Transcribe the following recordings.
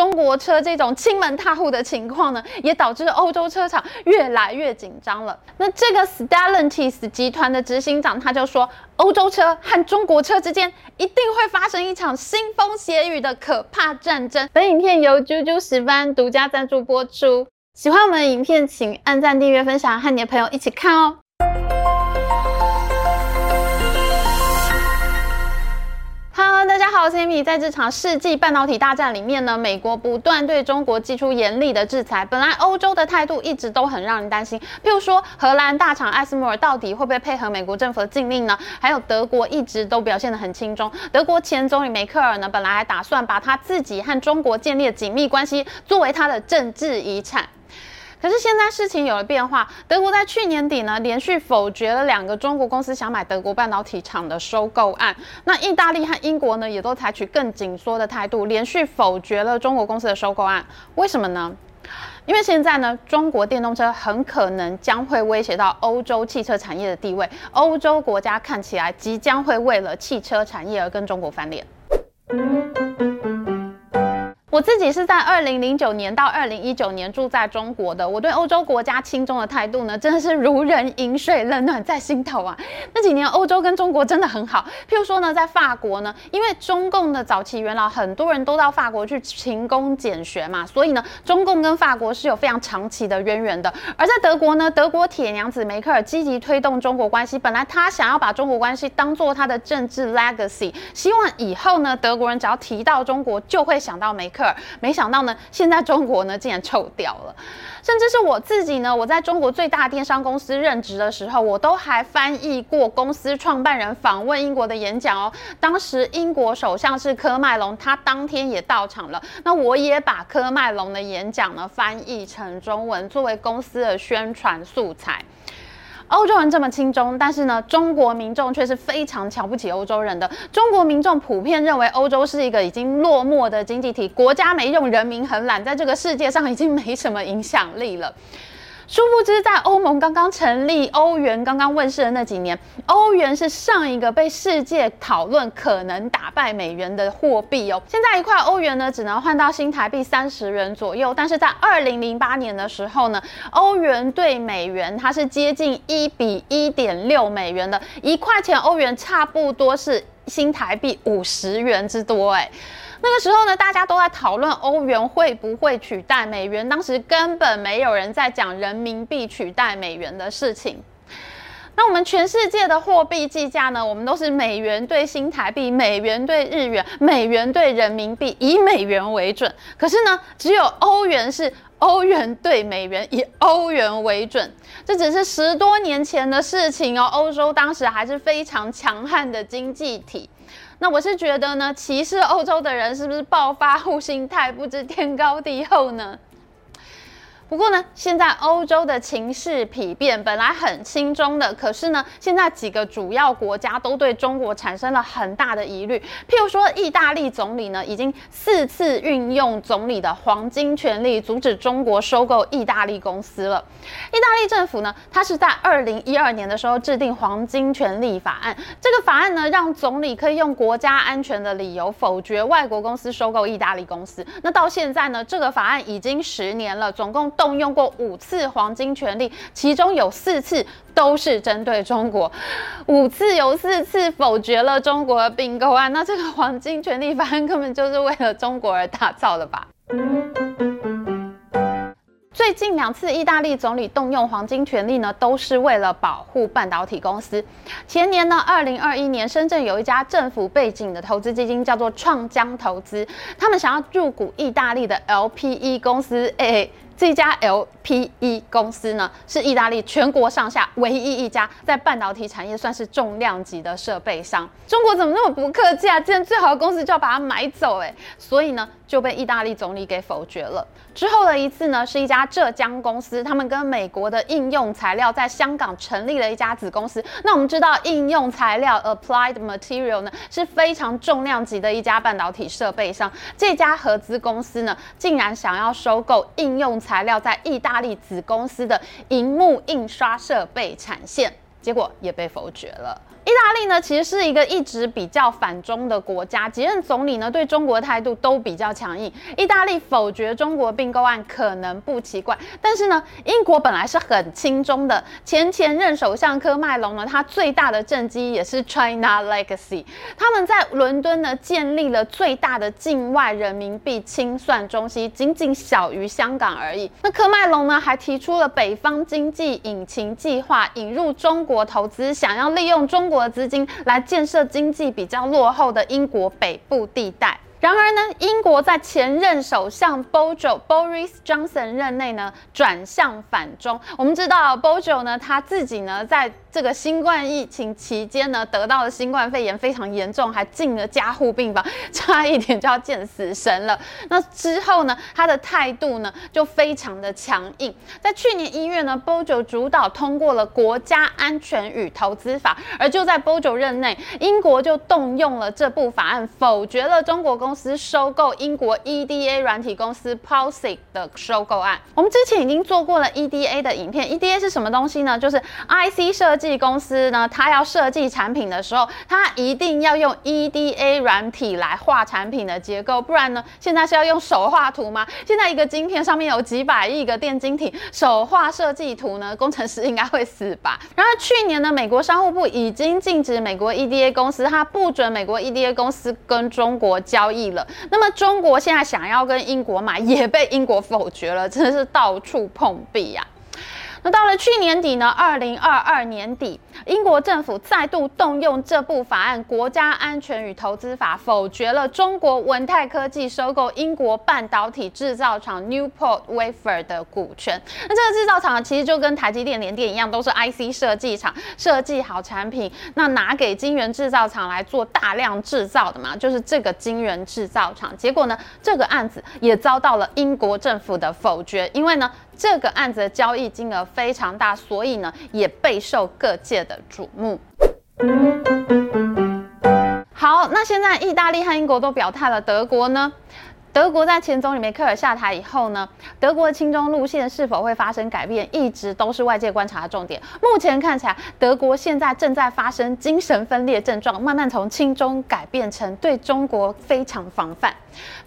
中国车这种亲门踏户的情况呢，也导致欧洲车厂越来越紧张了。那这个 Stellantis 集团的执行长他就说，欧洲车和中国车之间一定会发生一场腥风血雨的可怕战争。本影片由啾啾石斑独家赞助播出。喜欢我们的影片，请按赞、订阅、分享，和你的朋友一起看哦。大家好，我是 Amy。在这场世纪半导体大战里面呢，美国不断对中国祭出严厉的制裁。本来欧洲的态度一直都很让人担心，譬如说荷兰大厂艾斯摩尔到底会不会配合美国政府的禁令呢？还有德国一直都表现得很轻松。德国前总理梅克尔呢，本来还打算把他自己和中国建立的紧密关系作为他的政治遗产。可是现在事情有了变化，德国在去年底呢，连续否决了两个中国公司想买德国半导体厂的收购案。那意大利和英国呢，也都采取更紧缩的态度，连续否决了中国公司的收购案。为什么呢？因为现在呢，中国电动车很可能将会威胁到欧洲汽车产业的地位，欧洲国家看起来即将会为了汽车产业而跟中国翻脸。我自己是在二零零九年到二零一九年住在中国的，我对欧洲国家亲中的态度呢，真的是如人饮水，冷暖在心头啊。那几年欧洲跟中国真的很好，譬如说呢，在法国呢，因为中共的早期元老很多人都到法国去勤工俭学嘛，所以呢，中共跟法国是有非常长期的渊源的。而在德国呢，德国铁娘子梅克尔积极推动中国关系，本来他想要把中国关系当做他的政治 legacy，希望以后呢，德国人只要提到中国就会想到梅克。没想到呢，现在中国呢竟然臭掉了，甚至是我自己呢，我在中国最大电商公司任职的时候，我都还翻译过公司创办人访问英国的演讲哦。当时英国首相是科麦隆，他当天也到场了，那我也把科麦隆的演讲呢翻译成中文，作为公司的宣传素材。欧洲人这么轻中，但是呢，中国民众却是非常瞧不起欧洲人的。中国民众普遍认为欧洲是一个已经落寞的经济体，国家没用，人民很懒，在这个世界上已经没什么影响力了。殊不知，在欧盟刚刚成立、欧元刚刚问世的那几年，欧元是上一个被世界讨论可能打败美元的货币哦。现在一块欧元呢，只能换到新台币三十元左右。但是在二零零八年的时候呢，欧元对美元它是接近一比一点六美元的，一块钱欧元差不多是新台币五十元之多哎。那个时候呢，大家都在讨论欧元会不会取代美元。当时根本没有人在讲人民币取代美元的事情。那我们全世界的货币计价呢，我们都是美元兑新台币、美元兑日元、美元兑人民币，以美元为准。可是呢，只有欧元是欧元兑美元，以欧元为准。这只是十多年前的事情哦。欧洲当时还是非常强悍的经济体。那我是觉得呢，歧视欧洲的人是不是暴发户心态，不知天高地厚呢？不过呢，现在欧洲的情势丕变，本来很亲中的，可是呢，现在几个主要国家都对中国产生了很大的疑虑。譬如说，意大利总理呢，已经四次运用总理的黄金权力，阻止中国收购意大利公司了。意大利政府呢，它是在二零一二年的时候制定黄金权利法案，这个法案呢，让总理可以用国家安全的理由否决外国公司收购意大利公司。那到现在呢，这个法案已经十年了，总共。动用过五次黄金权力，其中有四次都是针对中国，五次有四次否决了中国的并购案。那这个黄金权力法案根本就是为了中国而打造的吧？最近两次意大利总理动用黄金权力呢，都是为了保护半导体公司。前年呢，二零二一年，深圳有一家政府背景的投资基金叫做创江投资，他们想要入股意大利的 LPE 公司，诶、这家 LPE 公司呢，是意大利全国上下唯一一家在半导体产业算是重量级的设备商。中国怎么那么不客气啊？既然最好的公司就要把它买走，哎，所以呢就被意大利总理给否决了。之后的一次呢，是一家浙江公司，他们跟美国的应用材料在香港成立了一家子公司。那我们知道应用材料 Applied Material 呢是非常重量级的一家半导体设备商。这家合资公司呢，竟然想要收购应用材。材料在意大利子公司的银幕印刷设备产线，结果也被否决了。意大利呢，其实是一个一直比较反中的国家，几任总理呢对中国态度都比较强硬。意大利否决中国并购案可能不奇怪，但是呢，英国本来是很亲中的，前前任首相科麦隆呢，他最大的政绩也是 China Legacy，他们在伦敦呢建立了最大的境外人民币清算中心，仅仅小于香港而已。那科麦隆呢还提出了北方经济引擎计划，引入中国投资，想要利用中国的资金来建设经济比较落后的英国北部地带。然而呢，英国在前任首相 Bojo Boris Johnson 任内呢，转向反中。我们知道 Bojo 呢，他自己呢，在这个新冠疫情期间呢，得到了新冠肺炎，非常严重，还进了加护病房，差一点就要见死神了。那之后呢，他的态度呢，就非常的强硬。在去年一月呢，Bojo 主导通过了国家安全与投资法，而就在 Bojo 任内，英国就动用了这部法案，否决了中国公。公司收购英国 EDA 软体公司 POSIX 的收购案，我们之前已经做过了 EDA 的影片。EDA 是什么东西呢？就是 IC 设计公司呢，它要设计产品的时候，它一定要用 EDA 软体来画产品的结构，不然呢，现在是要用手画图吗？现在一个晶片上面有几百亿个电晶体，手画设计图呢，工程师应该会死吧？然后去年呢，美国商务部已经禁止美国 EDA 公司，它不准美国 EDA 公司跟中国交易。了，那么中国现在想要跟英国买，也被英国否决了，真的是到处碰壁呀、那到了去年底呢，二零二二年底，英国政府再度动用这部法案《国家安全与投资法》，否决了中国文泰科技收购英国半导体制造厂 Newport Wafer 的股权。那这个制造厂其实就跟台积电、联电一样，都是 IC 设计厂，设计好产品，那拿给晶圆制造厂来做大量制造的嘛，就是这个晶圆制造厂。结果呢，这个案子也遭到了英国政府的否决，因为呢。这个案子的交易金额非常大，所以呢也备受各界的瞩目。好，那现在意大利和英国都表态了，德国呢？德国在前总理梅克尔下台以后呢，德国的亲中路线是否会发生改变，一直都是外界观察的重点。目前看起来，德国现在正在发生精神分裂症状，慢慢从亲中改变成对中国非常防范。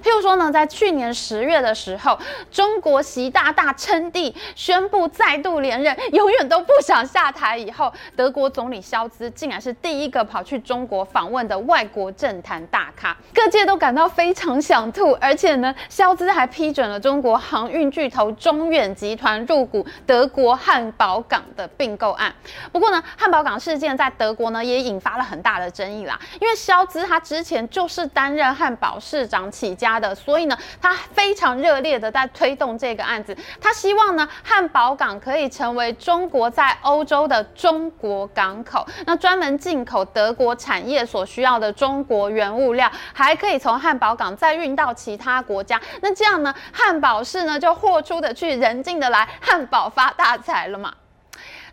譬如说呢，在去年十月的时候，中国习大大称帝，宣布再度连任，永远都不想下台。以后，德国总理肖兹竟然是第一个跑去中国访问的外国政坛大咖，各界都感到非常想吐。而且呢，肖兹还批准了中国航运巨头中远集团入股德国汉堡港的并购案。不过呢，汉堡港事件在德国呢也引发了很大的争议啦，因为肖兹他之前就是担任汉堡市长。起家的，所以呢，他非常热烈的在推动这个案子。他希望呢，汉堡港可以成为中国在欧洲的中国港口，那专门进口德国产业所需要的中国原物料，还可以从汉堡港再运到其他国家。那这样呢，汉堡市呢就货出的去，人进的来，汉堡发大财了嘛。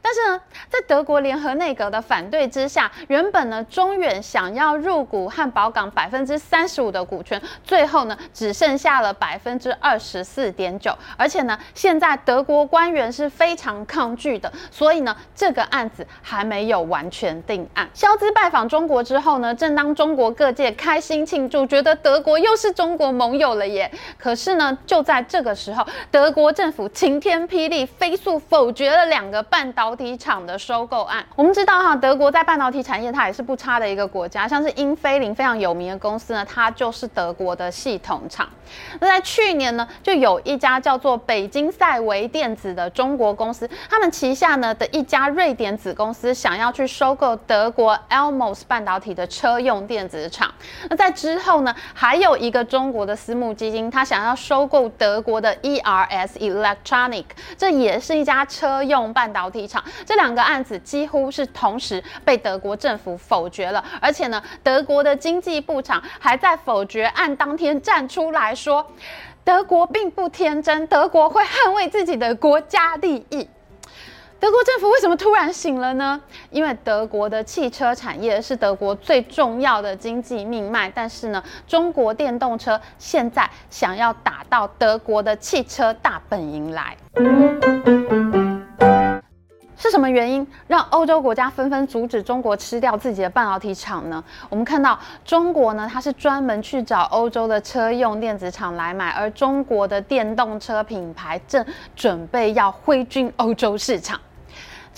但是呢，在德国联合内阁的反对之下，原本呢中远想要入股汉堡港百分之三十五的股权，最后呢只剩下了百分之二十四点九。而且呢，现在德国官员是非常抗拒的，所以呢这个案子还没有完全定案。肖兹拜访中国之后呢，正当中国各界开心庆祝，觉得德国又是中国盟友了耶。可是呢，就在这个时候，德国政府晴天霹雳，飞速否决了两个半岛。导体厂的收购案，我们知道哈，德国在半导体产业它也是不差的一个国家，像是英飞凌非常有名的公司呢，它就是德国的系统厂。那在去年呢，就有一家叫做北京赛维电子的中国公司，他们旗下呢的一家瑞典子公司想要去收购德国 Elmos 半导体的车用电子厂。那在之后呢，还有一个中国的私募基金，他想要收购德国的 ERS Electronic，这也是一家车用半导体厂。这两个案子几乎是同时被德国政府否决了，而且呢，德国的经济部长还在否决案当天站出来说，德国并不天真，德国会捍卫自己的国家利益。德国政府为什么突然醒了呢？因为德国的汽车产业是德国最重要的经济命脉，但是呢，中国电动车现在想要打到德国的汽车大本营来。是什么原因让欧洲国家纷纷阻止中国吃掉自己的半导体厂呢？我们看到中国呢，它是专门去找欧洲的车用电子厂来买，而中国的电动车品牌正准备要挥军欧洲市场。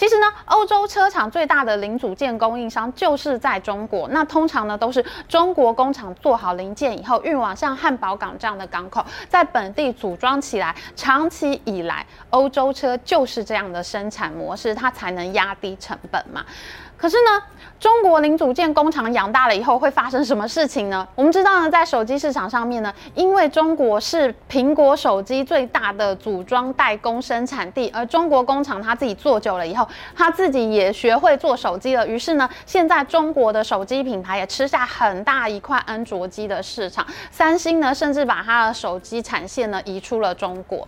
其实呢，欧洲车厂最大的零组件供应商就是在中国。那通常呢，都是中国工厂做好零件以后，运往像汉堡港这样的港口，在本地组装起来。长期以来，欧洲车就是这样的生产模式，它才能压低成本嘛。可是呢，中国零组件工厂养大了以后会发生什么事情呢？我们知道呢，在手机市场上面呢，因为中国是苹果手机最大的组装代工生产地，而中国工厂它自己做久了以后，它自己也学会做手机了。于是呢，现在中国的手机品牌也吃下很大一块安卓机的市场。三星呢，甚至把它的手机产线呢移出了中国。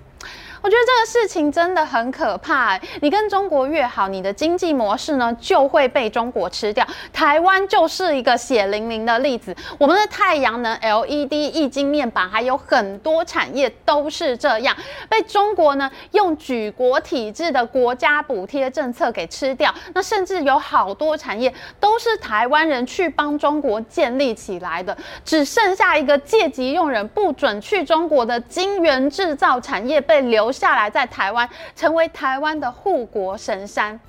我觉得这个事情真的很可怕欸。你跟中国越好，你的经济模式呢就会被中国吃掉。台湾就是一个血淋淋的例子。我们的太阳能、LED、液晶面板，还有很多产业都是这样，被中国呢用举国体制的国家补贴政策给吃掉。那甚至有好多产业都是台湾人去帮中国建立起来的，只剩下一个借机用人，不准去中国的晶圆制造产业被留下来在台湾，成为台湾的护国神山。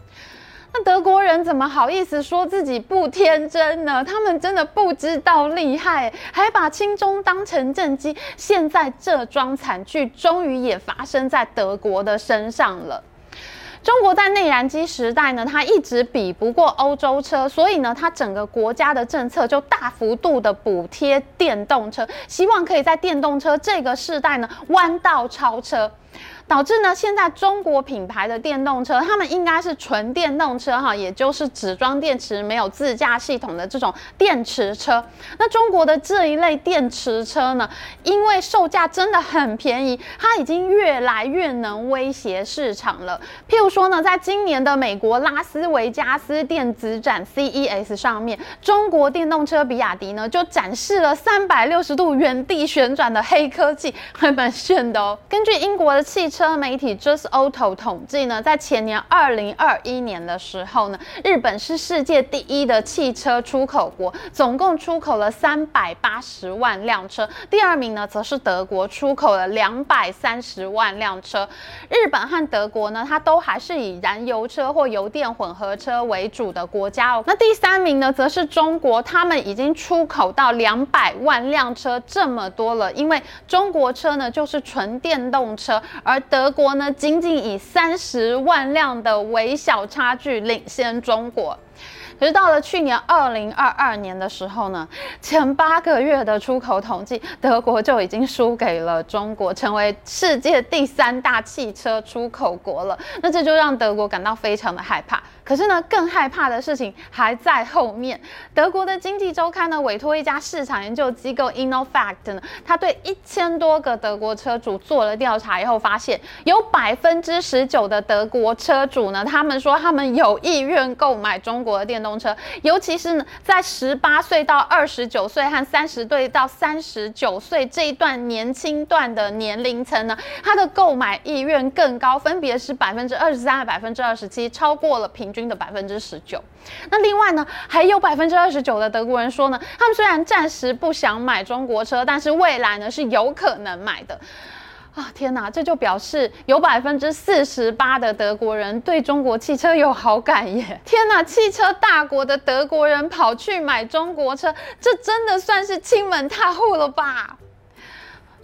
那德国人怎么好意思说自己不天真呢？他们真的不知道厉害，还把轻中当成政绩。现在这桩惨剧终于也发生在德国的身上了。中国在内燃机时代呢，它一直比不过欧洲车，所以呢，它整个国家的政策就大幅度的补贴电动车，希望可以在电动车这个世代呢弯道超车。导致呢，现在中国品牌的电动车，他们应该是纯电动车哈，也就是只装电池没有自驾系统的这种电池车。那中国的这一类电池车呢，因为售价真的很便宜，它已经越来越能威胁市场了。譬如说呢，在今年的美国拉斯维加斯电子展 CES 上面，中国电动车比亚迪呢就展示了三百六十度原地旋转的黑科技，还蛮炫的哦。根据英国的汽车媒体 Just Auto 统计呢，在前年二零二一年的时候呢，日本是世界第一的汽车出口国，总共出口了三百八十万辆车。第二名呢，则是德国，出口了两百三十万辆车。日本和德国呢，它都还是以燃油车或油电混合车为主的国家哦。那第三名呢，则是中国，他们已经出口到两百万辆车这么多了。因为中国车呢，就是纯电动车，而德国呢，仅仅以三十万辆的微小差距领先中国。可是到了去年二零二二年的时候呢，前八个月的出口统计，德国就已经输给了中国，成为世界第三大汽车出口国了。那这就让德国感到非常的害怕。可是呢，更害怕的事情还在后面。德国的经济周刊呢，委托一家市场研究机构 InnoFact 呢，他对一千多个德国车主做了调查以后，发现有百分之十九的德国车主呢，他们说他们有意愿购买中国的电动车，尤其是呢，在十八岁到二十九岁和三十岁到三十九岁这一段年轻段的年龄层呢，他的购买意愿更高，分别是百分之二十三和百分之二十七，超过了平。均的百分之十九，那另外呢，还有百分之二十九的德国人说呢，他们虽然暂时不想买中国车，但是未来呢是有可能买的。啊，天哪，这就表示有百分之四十八的德国人对中国汽车有好感耶！天哪，汽车大国的德国人跑去买中国车，这真的算是亲门踏户了吧？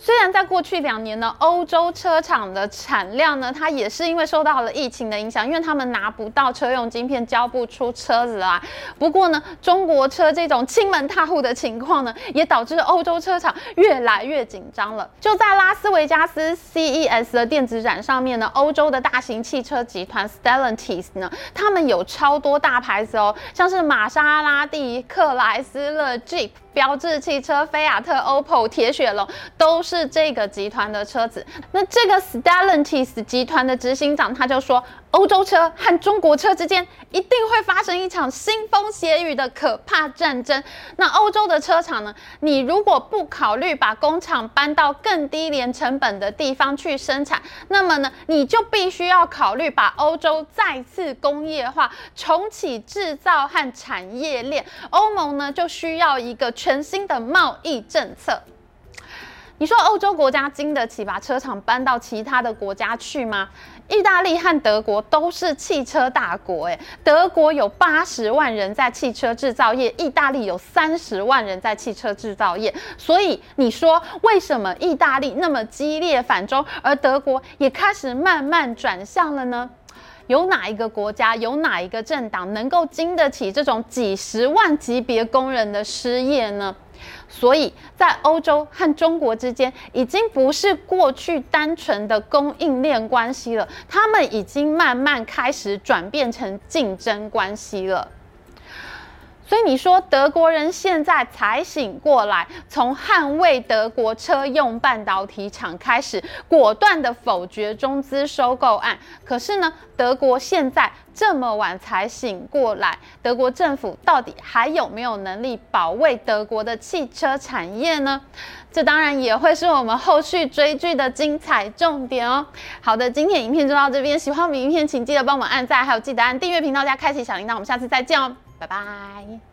虽然在过去两年呢，欧洲车厂的产量呢，它也是因为受到了疫情的影响，因为他们拿不到车用晶片，交不出车子来。不过呢，中国车这种亲门踏户的情况呢，也导致欧洲车厂越来越紧张了。就在拉斯维加斯 CES 的电子展上面呢，欧洲的大型汽车集团 Stellantis 呢，他们有超多大牌子哦，像是玛莎拉蒂、克莱斯勒、Jeep。标致汽车、菲亚特、OPPO、铁血龙都是这个集团的车子。那这个 Stellantis 集团的执行长他就说，欧洲车和中国车之间一定会发生一场腥风血雨的可怕战争。那欧洲的车厂呢？你如果不考虑把工厂搬到更低廉成本的地方去生产，那么呢，你就必须要考虑把欧洲再次工业化，重启制造和产业链。欧盟呢，就需要一个全新的贸易政策。你说欧洲国家经得起把车厂搬到其他的国家去吗？意大利和德国都是汽车大国，诶，德国有八十万人在汽车制造业，意大利有三十万人在汽车制造业。所以你说为什么意大利那么激烈反中，而德国也开始慢慢转向了呢？有哪一个国家，有哪一个政党能够经得起这种几十万级别工人的失业呢？所以在欧洲和中国之间，已经不是过去单纯的供应链关系了，他们已经慢慢开始转变成竞争关系了。所以你说德国人现在才醒过来，从捍卫德国车用半导体厂开始，果断地否决中资收购案。可是呢，德国现在这么晚才醒过来，德国政府到底还有没有能力保卫德国的汽车产业呢？这当然也会是我们后续追剧的精彩重点哦。好的，今天影片就到这边，喜欢我们影片，请记得帮我们按赞，还有记得按订阅频道加开启小铃铛。我们下次再见哦。拜拜。